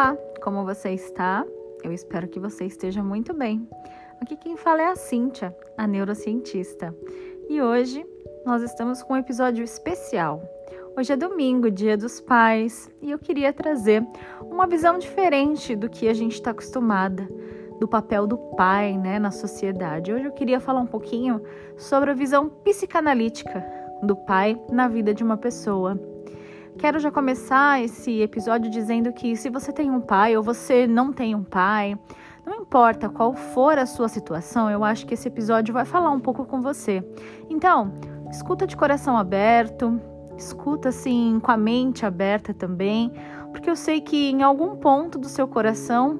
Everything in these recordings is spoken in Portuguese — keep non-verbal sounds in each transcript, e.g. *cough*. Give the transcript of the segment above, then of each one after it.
Olá, como você está? Eu espero que você esteja muito bem. Aqui quem fala é a Cíntia, a neurocientista. E hoje nós estamos com um episódio especial. Hoje é domingo, dia dos pais, e eu queria trazer uma visão diferente do que a gente está acostumada do papel do pai né, na sociedade. Hoje eu queria falar um pouquinho sobre a visão psicanalítica do pai na vida de uma pessoa. Quero já começar esse episódio dizendo que se você tem um pai ou você não tem um pai, não importa qual for a sua situação, eu acho que esse episódio vai falar um pouco com você. Então, escuta de coração aberto, escuta assim com a mente aberta também, porque eu sei que em algum ponto do seu coração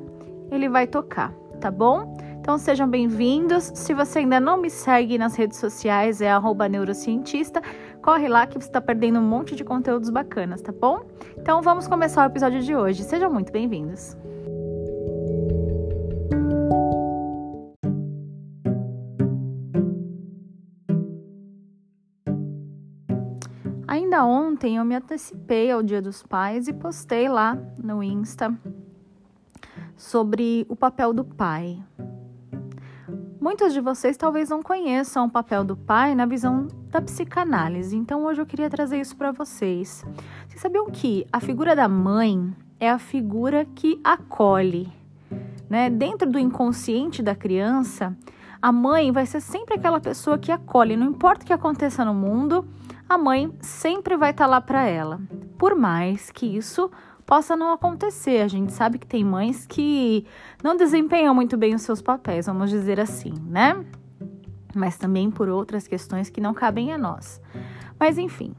ele vai tocar, tá bom? Então sejam bem-vindos. Se você ainda não me segue nas redes sociais, é neurocientista. Corre lá que você está perdendo um monte de conteúdos bacanas, tá bom? Então vamos começar o episódio de hoje. Sejam muito bem-vindos. Ainda ontem eu me antecipei ao Dia dos Pais e postei lá no Insta sobre o papel do pai. Muitos de vocês talvez não conheçam o papel do pai na visão da psicanálise, então hoje eu queria trazer isso para vocês. Vocês sabiam que a figura da mãe é a figura que acolhe, né? Dentro do inconsciente da criança, a mãe vai ser sempre aquela pessoa que acolhe, não importa o que aconteça no mundo, a mãe sempre vai estar tá lá para ela. Por mais que isso possa não acontecer. A gente sabe que tem mães que não desempenham muito bem os seus papéis, vamos dizer assim, né? Mas também por outras questões que não cabem a nós. Mas enfim.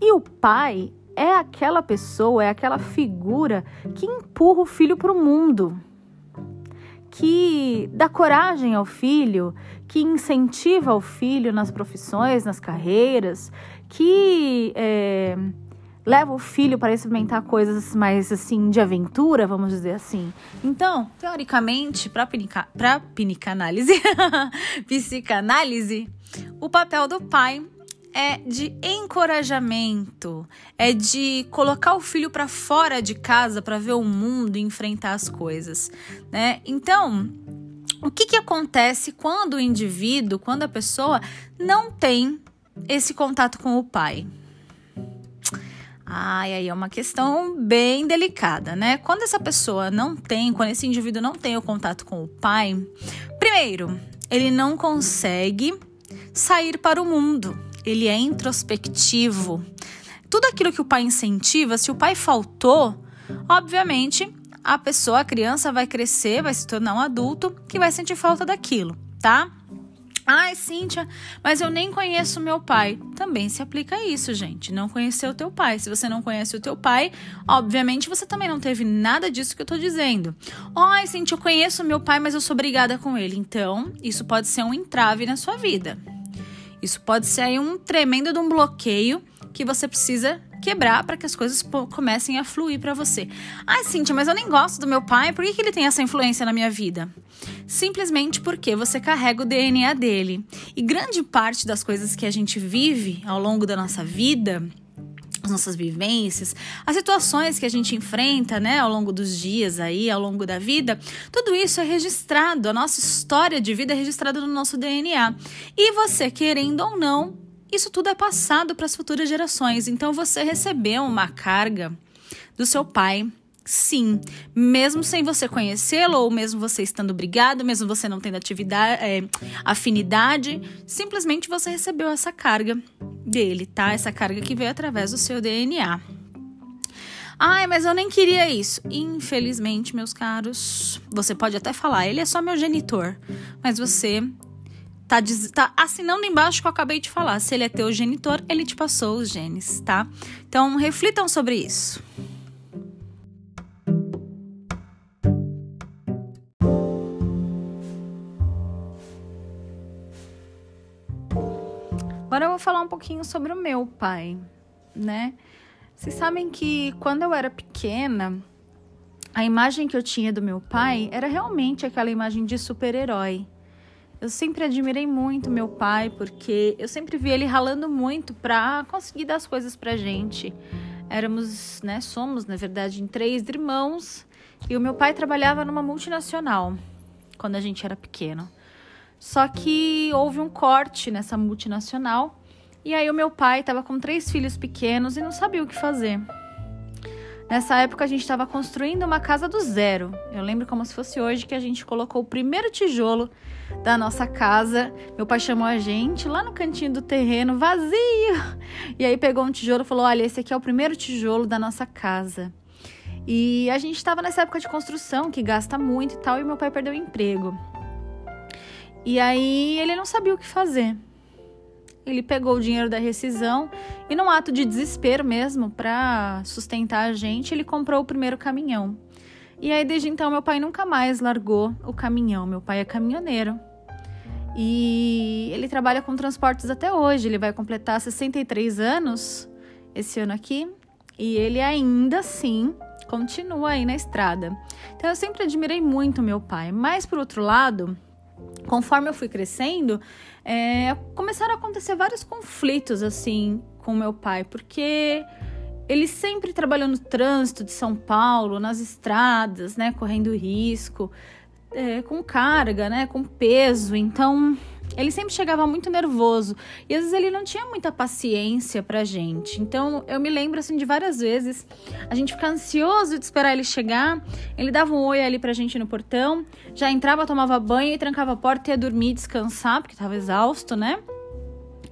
E o pai é aquela pessoa, é aquela figura que empurra o filho para o mundo, que dá coragem ao filho, que incentiva o filho nas profissões, nas carreiras, que é, leva o filho para experimentar coisas mais assim de aventura, vamos dizer assim. Então, teoricamente, para para psicanálise, *laughs* psicanálise, o papel do pai é de encorajamento, é de colocar o filho para fora de casa para ver o mundo e enfrentar as coisas, né? Então, o que, que acontece quando o indivíduo, quando a pessoa não tem esse contato com o pai? Ai, aí é uma questão bem delicada, né? Quando essa pessoa não tem, quando esse indivíduo não tem o contato com o pai, primeiro, ele não consegue sair para o mundo. Ele é introspectivo. Tudo aquilo que o pai incentiva, se o pai faltou, obviamente a pessoa, a criança vai crescer, vai se tornar um adulto que vai sentir falta daquilo, tá? Ai, Cíntia, mas eu nem conheço meu pai. Também se aplica isso, gente. Não conhecer o teu pai. Se você não conhece o teu pai, obviamente você também não teve nada disso que eu tô dizendo. Ai, Cíntia, eu conheço meu pai, mas eu sou brigada com ele. Então, isso pode ser um entrave na sua vida. Isso pode ser aí um tremendo de um bloqueio que você precisa quebrar para que as coisas comecem a fluir para você. Ai, Cintia, mas eu nem gosto do meu pai, por que, que ele tem essa influência na minha vida? Simplesmente porque você carrega o DNA dele. E grande parte das coisas que a gente vive ao longo da nossa vida as nossas vivências, as situações que a gente enfrenta, né, ao longo dos dias aí, ao longo da vida, tudo isso é registrado, a nossa história de vida é registrada no nosso DNA. E você, querendo ou não, isso tudo é passado para as futuras gerações. Então você recebeu uma carga do seu pai, sim, mesmo sem você conhecê-lo, ou mesmo você estando brigado, mesmo você não tendo atividade, é, afinidade, simplesmente você recebeu essa carga dele, tá? Essa carga que veio através do seu DNA. Ai, mas eu nem queria isso. Infelizmente, meus caros, você pode até falar, ele é só meu genitor, mas você tá, tá assinando embaixo que eu acabei de falar. Se ele é teu genitor, ele te passou os genes, tá? Então, reflitam sobre isso. Agora eu vou falar um pouquinho sobre o meu pai, né? Vocês sabem que quando eu era pequena, a imagem que eu tinha do meu pai era realmente aquela imagem de super-herói. Eu sempre admirei muito meu pai, porque eu sempre vi ele ralando muito para conseguir dar as coisas pra gente. Éramos, né, somos, na verdade, em três irmãos, E o meu pai trabalhava numa multinacional quando a gente era pequeno. Só que houve um corte nessa multinacional e aí o meu pai estava com três filhos pequenos e não sabia o que fazer. Nessa época a gente estava construindo uma casa do zero. Eu lembro como se fosse hoje que a gente colocou o primeiro tijolo da nossa casa. Meu pai chamou a gente lá no cantinho do terreno, vazio. E aí pegou um tijolo e falou: "Olha, esse aqui é o primeiro tijolo da nossa casa". E a gente estava nessa época de construção que gasta muito e tal, e meu pai perdeu o emprego. E aí ele não sabia o que fazer. Ele pegou o dinheiro da rescisão e, num ato de desespero mesmo, para sustentar a gente, ele comprou o primeiro caminhão. E aí, desde então, meu pai nunca mais largou o caminhão. Meu pai é caminhoneiro. E ele trabalha com transportes até hoje. Ele vai completar 63 anos esse ano aqui. E ele ainda assim continua aí na estrada. Então eu sempre admirei muito meu pai. Mas por outro lado, conforme eu fui crescendo, é, começaram a acontecer vários conflitos assim com meu pai, porque ele sempre trabalhou no trânsito de São Paulo, nas estradas, né, correndo risco, é, com carga, né, com peso. Então ele sempre chegava muito nervoso e às vezes ele não tinha muita paciência pra gente. Então eu me lembro assim de várias vezes a gente ficar ansioso de esperar ele chegar. Ele dava um oi ali pra gente no portão, já entrava, tomava banho e trancava a porta e ia dormir, descansar, porque tava exausto, né?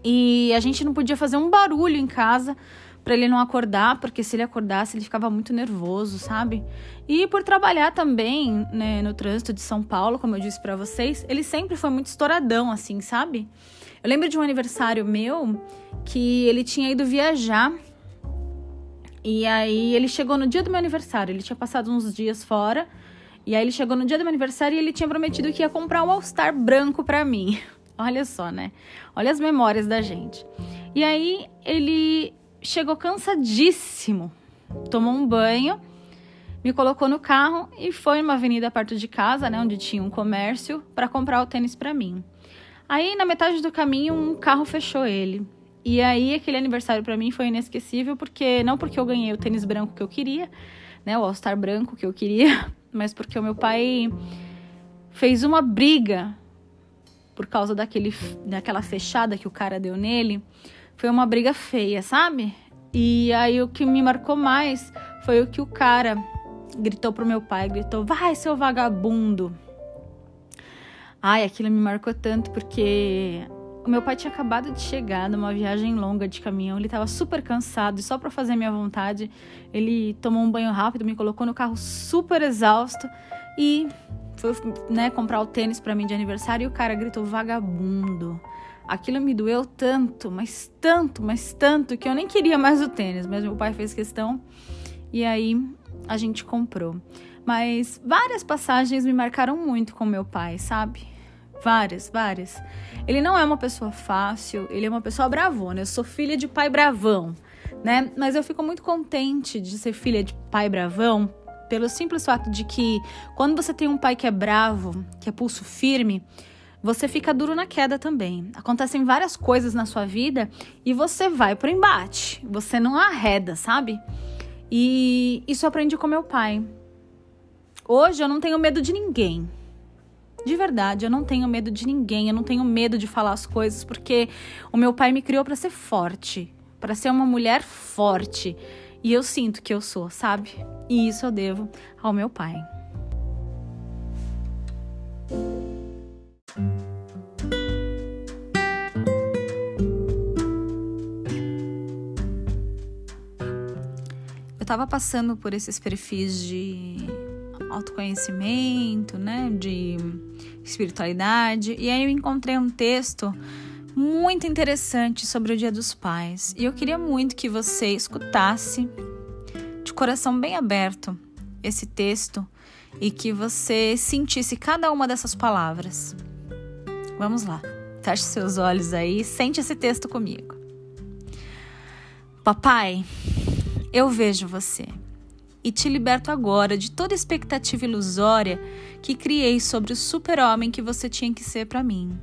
E a gente não podia fazer um barulho em casa para ele não acordar, porque se ele acordasse ele ficava muito nervoso, sabe? E por trabalhar também né, no trânsito de São Paulo, como eu disse para vocês, ele sempre foi muito estouradão, assim, sabe? Eu lembro de um aniversário meu que ele tinha ido viajar e aí ele chegou no dia do meu aniversário, ele tinha passado uns dias fora. E aí ele chegou no dia do meu aniversário e ele tinha prometido que ia comprar um All-Star branco para mim. *laughs* Olha só, né? Olha as memórias da gente. E aí ele chegou cansadíssimo, tomou um banho, me colocou no carro e foi numa avenida perto de casa, né, onde tinha um comércio, para comprar o tênis para mim. Aí, na metade do caminho, um carro fechou ele. E aí, aquele aniversário para mim foi inesquecível, porque não porque eu ganhei o tênis branco que eu queria, né, o All-Star branco que eu queria, *laughs* mas porque o meu pai fez uma briga por causa daquele, daquela fechada que o cara deu nele foi uma briga feia, sabe? E aí o que me marcou mais foi o que o cara gritou pro meu pai, gritou: "Vai, seu vagabundo". Ai, aquilo me marcou tanto porque o meu pai tinha acabado de chegar numa viagem longa de caminhão, ele estava super cansado e só para fazer minha vontade, ele tomou um banho rápido, me colocou no carro super exausto e foi, né, comprar o tênis para mim de aniversário e o cara gritou vagabundo. Aquilo me doeu tanto, mas tanto, mas tanto, que eu nem queria mais o tênis, mas meu pai fez questão e aí a gente comprou. Mas várias passagens me marcaram muito com meu pai, sabe? Várias, várias. Ele não é uma pessoa fácil, ele é uma pessoa bravona. Eu sou filha de pai bravão, né? Mas eu fico muito contente de ser filha de pai bravão pelo simples fato de que quando você tem um pai que é bravo, que é pulso firme, você fica duro na queda também. Acontecem várias coisas na sua vida e você vai pro embate. Você não arreda, sabe? E isso eu aprendi com meu pai. Hoje eu não tenho medo de ninguém. De verdade, eu não tenho medo de ninguém, eu não tenho medo de falar as coisas porque o meu pai me criou para ser forte, para ser uma mulher forte. E eu sinto que eu sou, sabe? E isso eu devo ao meu pai. Estava passando por esses perfis de autoconhecimento, né, de espiritualidade, e aí eu encontrei um texto muito interessante sobre o Dia dos Pais. E eu queria muito que você escutasse de coração bem aberto esse texto e que você sentisse cada uma dessas palavras. Vamos lá. Feche seus olhos aí, sente esse texto comigo. Papai, eu vejo você e te liberto agora de toda expectativa ilusória que criei sobre o super-homem que você tinha que ser para mim.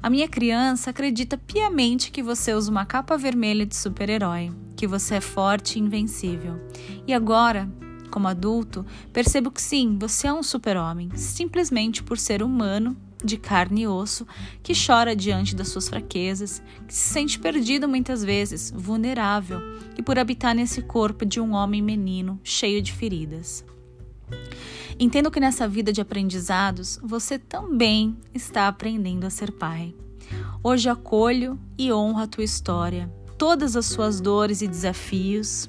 A minha criança acredita piamente que você usa uma capa vermelha de super-herói, que você é forte e invencível. E agora, como adulto, percebo que sim, você é um super-homem, simplesmente por ser humano, de carne e osso, que chora diante das suas fraquezas, que se sente perdido muitas vezes, vulnerável, e por habitar nesse corpo de um homem menino cheio de feridas. Entendo que nessa vida de aprendizados você também está aprendendo a ser pai. Hoje acolho e honro a tua história, todas as suas dores e desafios,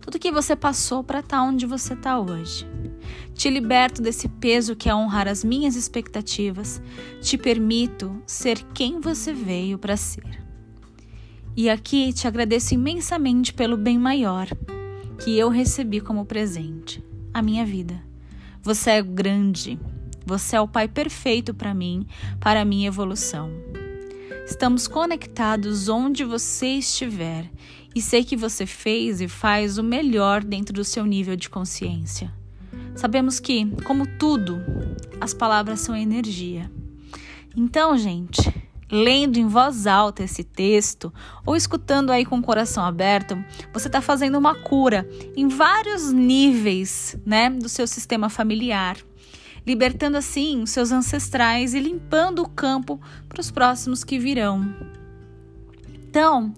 tudo que você passou para estar tá onde você está hoje. Te liberto desse peso que é honrar as minhas expectativas, te permito ser quem você veio para ser. E aqui te agradeço imensamente pelo bem maior que eu recebi como presente a minha vida. Você é grande. Você é o pai perfeito para mim, para a minha evolução. Estamos conectados onde você estiver e sei que você fez e faz o melhor dentro do seu nível de consciência. Sabemos que, como tudo, as palavras são energia. Então, gente, lendo em voz alta esse texto ou escutando aí com o coração aberto, você está fazendo uma cura em vários níveis, né, do seu sistema familiar, libertando assim os seus ancestrais e limpando o campo para os próximos que virão. Então,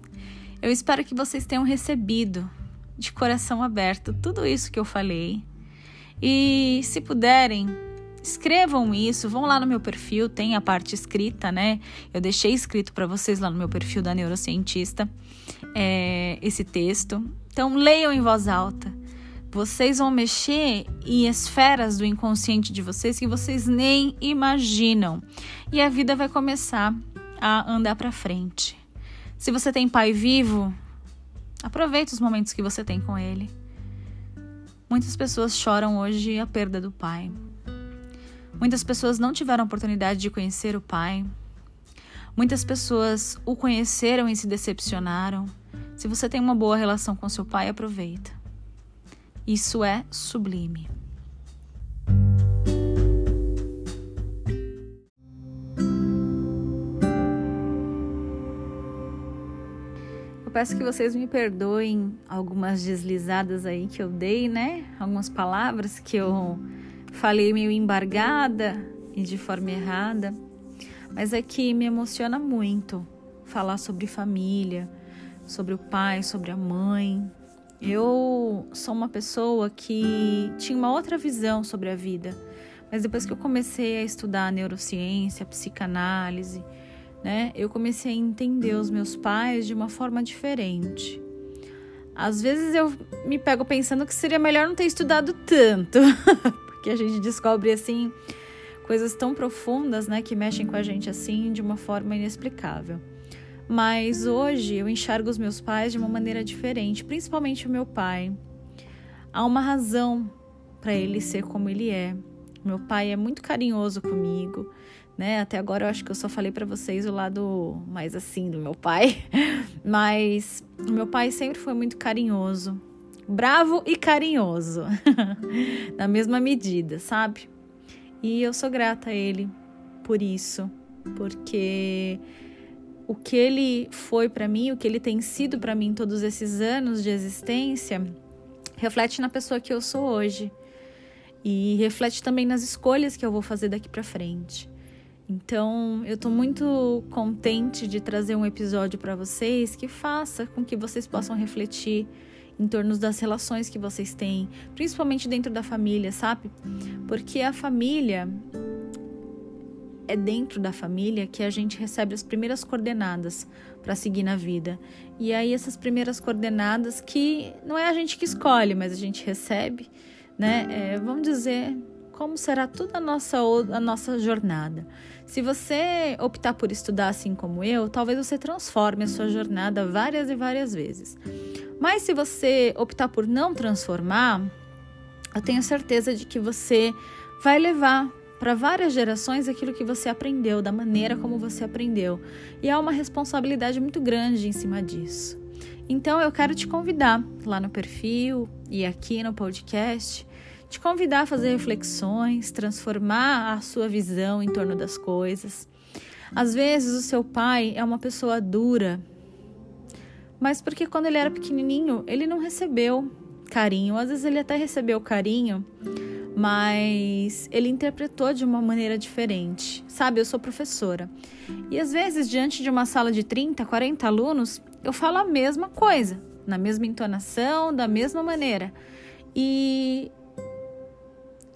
eu espero que vocês tenham recebido de coração aberto tudo isso que eu falei. E se puderem, Escrevam isso, vão lá no meu perfil, tem a parte escrita, né? Eu deixei escrito para vocês lá no meu perfil da neurocientista é, esse texto. Então, leiam em voz alta. Vocês vão mexer em esferas do inconsciente de vocês que vocês nem imaginam. E a vida vai começar a andar para frente. Se você tem pai vivo, aproveite os momentos que você tem com ele. Muitas pessoas choram hoje a perda do pai. Muitas pessoas não tiveram oportunidade de conhecer o Pai. Muitas pessoas o conheceram e se decepcionaram. Se você tem uma boa relação com seu pai, aproveita. Isso é sublime. Eu peço que vocês me perdoem algumas deslizadas aí que eu dei, né? Algumas palavras que eu falei meio embargada e de forma errada, mas é que me emociona muito falar sobre família, sobre o pai, sobre a mãe. Eu sou uma pessoa que tinha uma outra visão sobre a vida, mas depois que eu comecei a estudar neurociência, psicanálise, né, eu comecei a entender os meus pais de uma forma diferente. Às vezes eu me pego pensando que seria melhor não ter estudado tanto, *laughs* que a gente descobre assim coisas tão profundas, né, que mexem com a gente assim de uma forma inexplicável. Mas hoje eu enxergo os meus pais de uma maneira diferente, principalmente o meu pai. Há uma razão para ele ser como ele é. Meu pai é muito carinhoso comigo, né? Até agora eu acho que eu só falei para vocês o lado mais assim do meu pai, *laughs* mas o meu pai sempre foi muito carinhoso, bravo e carinhoso, *laughs* na mesma medida, sabe? E eu sou grata a ele por isso, porque o que ele foi para mim, o que ele tem sido para mim todos esses anos de existência, reflete na pessoa que eu sou hoje e reflete também nas escolhas que eu vou fazer daqui para frente. Então, eu estou muito contente de trazer um episódio para vocês que faça com que vocês possam refletir em torno das relações que vocês têm, principalmente dentro da família, sabe? Porque a família é dentro da família que a gente recebe as primeiras coordenadas para seguir na vida. E aí essas primeiras coordenadas que não é a gente que escolhe, mas a gente recebe, né? É, vamos dizer como será toda a nossa, a nossa jornada. Se você optar por estudar assim como eu, talvez você transforme a sua jornada várias e várias vezes. Mas se você optar por não transformar, eu tenho certeza de que você vai levar para várias gerações aquilo que você aprendeu, da maneira como você aprendeu. E há uma responsabilidade muito grande em cima disso. Então eu quero te convidar lá no perfil e aqui no podcast, te convidar a fazer reflexões, transformar a sua visão em torno das coisas. Às vezes o seu pai é uma pessoa dura, mas porque quando ele era pequenininho, ele não recebeu carinho. Às vezes ele até recebeu carinho, mas ele interpretou de uma maneira diferente. Sabe, eu sou professora. E às vezes, diante de uma sala de 30, 40 alunos, eu falo a mesma coisa, na mesma entonação, da mesma maneira. E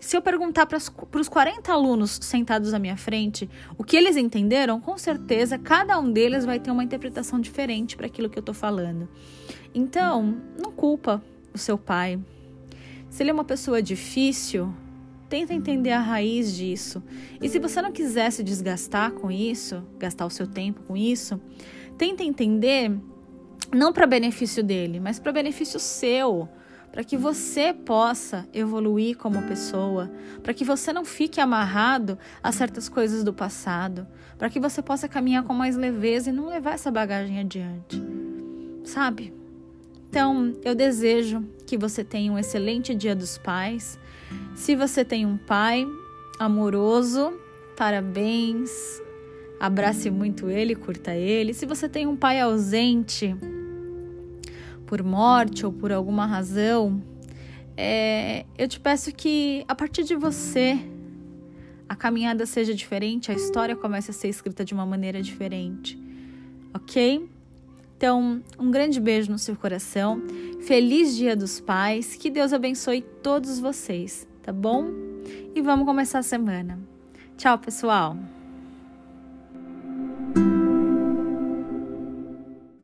se eu perguntar para os 40 alunos sentados à minha frente o que eles entenderam, com certeza cada um deles vai ter uma interpretação diferente para aquilo que eu estou falando. Então, não culpa o seu pai. Se ele é uma pessoa difícil, tenta entender a raiz disso. E se você não quiser se desgastar com isso, gastar o seu tempo com isso, tenta entender não para benefício dele, mas para benefício seu para que você possa evoluir como pessoa, para que você não fique amarrado a certas coisas do passado, para que você possa caminhar com mais leveza e não levar essa bagagem adiante. Sabe? Então, eu desejo que você tenha um excelente Dia dos Pais. Se você tem um pai amoroso, parabéns. Abrace muito ele, curta ele. Se você tem um pai ausente, por morte ou por alguma razão, é, eu te peço que a partir de você a caminhada seja diferente, a história comece a ser escrita de uma maneira diferente, ok? Então, um grande beijo no seu coração, feliz Dia dos Pais, que Deus abençoe todos vocês, tá bom? E vamos começar a semana. Tchau, pessoal!